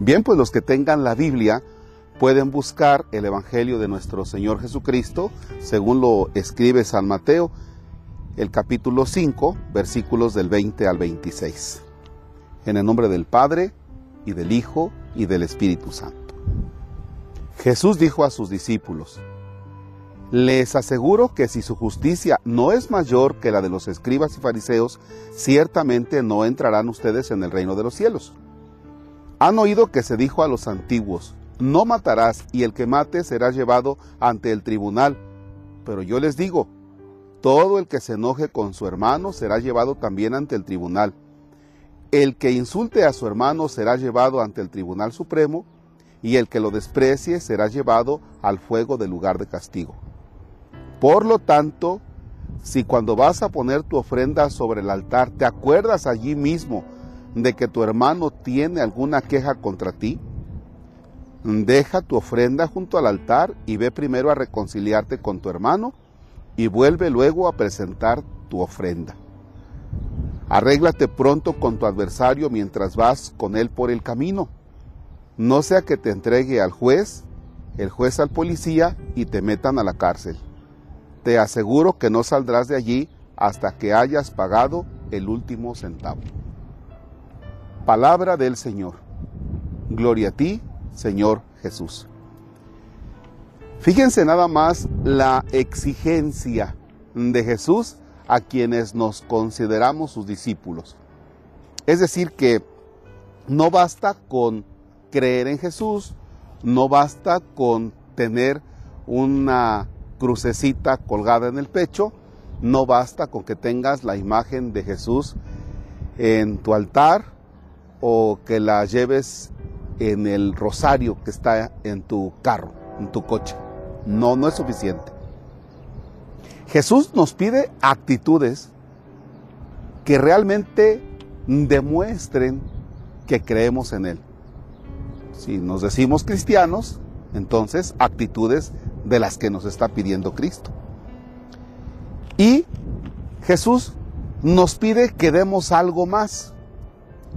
Bien, pues los que tengan la Biblia pueden buscar el Evangelio de nuestro Señor Jesucristo, según lo escribe San Mateo, el capítulo 5, versículos del 20 al 26. En el nombre del Padre, y del Hijo, y del Espíritu Santo. Jesús dijo a sus discípulos, les aseguro que si su justicia no es mayor que la de los escribas y fariseos, ciertamente no entrarán ustedes en el reino de los cielos. Han oído que se dijo a los antiguos, no matarás y el que mate será llevado ante el tribunal. Pero yo les digo, todo el que se enoje con su hermano será llevado también ante el tribunal. El que insulte a su hermano será llevado ante el tribunal supremo y el que lo desprecie será llevado al fuego del lugar de castigo. Por lo tanto, si cuando vas a poner tu ofrenda sobre el altar te acuerdas allí mismo de que tu hermano tiene alguna queja contra ti, deja tu ofrenda junto al altar y ve primero a reconciliarte con tu hermano y vuelve luego a presentar tu ofrenda. Arréglate pronto con tu adversario mientras vas con él por el camino no sea que te entregue al juez, el juez al policía y te metan a la cárcel. Te aseguro que no saldrás de allí hasta que hayas pagado el último centavo. Palabra del Señor. Gloria a ti, Señor Jesús. Fíjense nada más la exigencia de Jesús a quienes nos consideramos sus discípulos. Es decir, que no basta con creer en Jesús, no basta con tener una crucecita colgada en el pecho, no basta con que tengas la imagen de Jesús en tu altar o que la lleves en el rosario que está en tu carro, en tu coche. No, no es suficiente. Jesús nos pide actitudes que realmente demuestren que creemos en Él. Si nos decimos cristianos, entonces actitudes de las que nos está pidiendo Cristo. Y Jesús nos pide que demos algo más.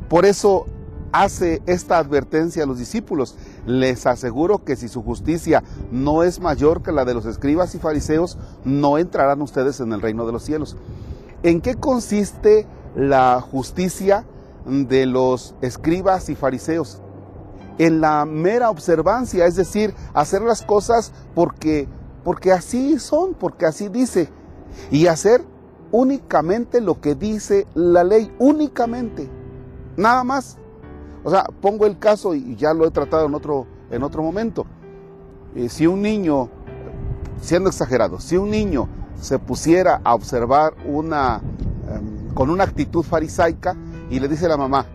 Por eso hace esta advertencia a los discípulos. Les aseguro que si su justicia no es mayor que la de los escribas y fariseos, no entrarán ustedes en el reino de los cielos. ¿En qué consiste la justicia de los escribas y fariseos? en la mera observancia, es decir, hacer las cosas porque, porque así son, porque así dice, y hacer únicamente lo que dice la ley, únicamente, nada más. O sea, pongo el caso y ya lo he tratado en otro, en otro momento. Eh, si un niño, siendo exagerado, si un niño se pusiera a observar una, em, con una actitud farisaica y le dice a la mamá,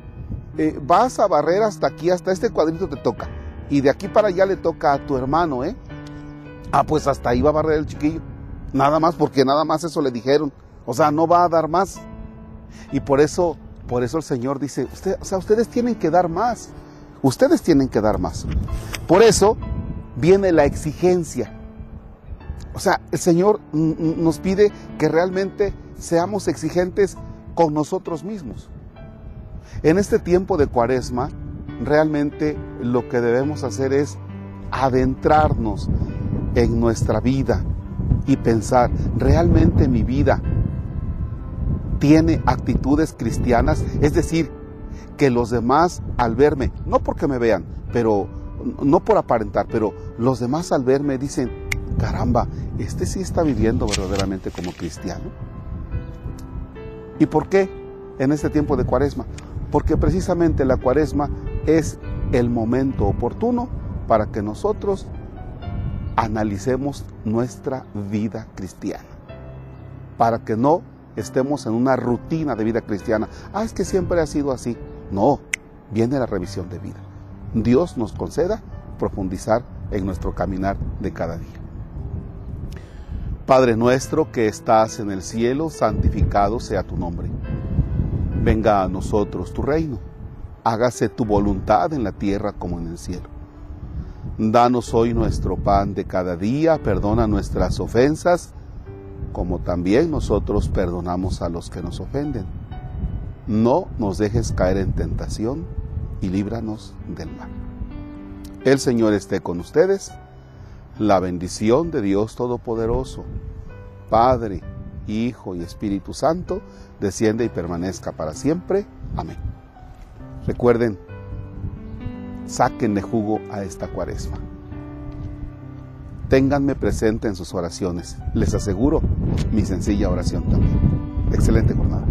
eh, vas a barrer hasta aquí, hasta este cuadrito te toca. Y de aquí para allá le toca a tu hermano, ¿eh? Ah, pues hasta ahí va a barrer el chiquillo. Nada más, porque nada más eso le dijeron. O sea, no va a dar más. Y por eso, por eso el Señor dice, o sea, ustedes tienen que dar más. Ustedes tienen que dar más. Por eso viene la exigencia. O sea, el Señor nos pide que realmente seamos exigentes con nosotros mismos. En este tiempo de cuaresma, realmente lo que debemos hacer es adentrarnos en nuestra vida y pensar, ¿realmente mi vida tiene actitudes cristianas? Es decir, que los demás al verme, no porque me vean, pero no por aparentar, pero los demás al verme dicen, caramba, este sí está viviendo verdaderamente como cristiano. ¿Y por qué en este tiempo de cuaresma? porque precisamente la cuaresma es el momento oportuno para que nosotros analicemos nuestra vida cristiana, para que no estemos en una rutina de vida cristiana. Ah, es que siempre ha sido así. No, viene la revisión de vida. Dios nos conceda profundizar en nuestro caminar de cada día. Padre nuestro que estás en el cielo, santificado sea tu nombre Venga a nosotros tu reino, hágase tu voluntad en la tierra como en el cielo. Danos hoy nuestro pan de cada día, perdona nuestras ofensas, como también nosotros perdonamos a los que nos ofenden. No nos dejes caer en tentación y líbranos del mal. El Señor esté con ustedes. La bendición de Dios Todopoderoso, Padre, Hijo y Espíritu Santo, desciende y permanezca para siempre. Amén. Recuerden, sáquenle jugo a esta cuaresma. Ténganme presente en sus oraciones. Les aseguro mi sencilla oración también. Excelente jornada.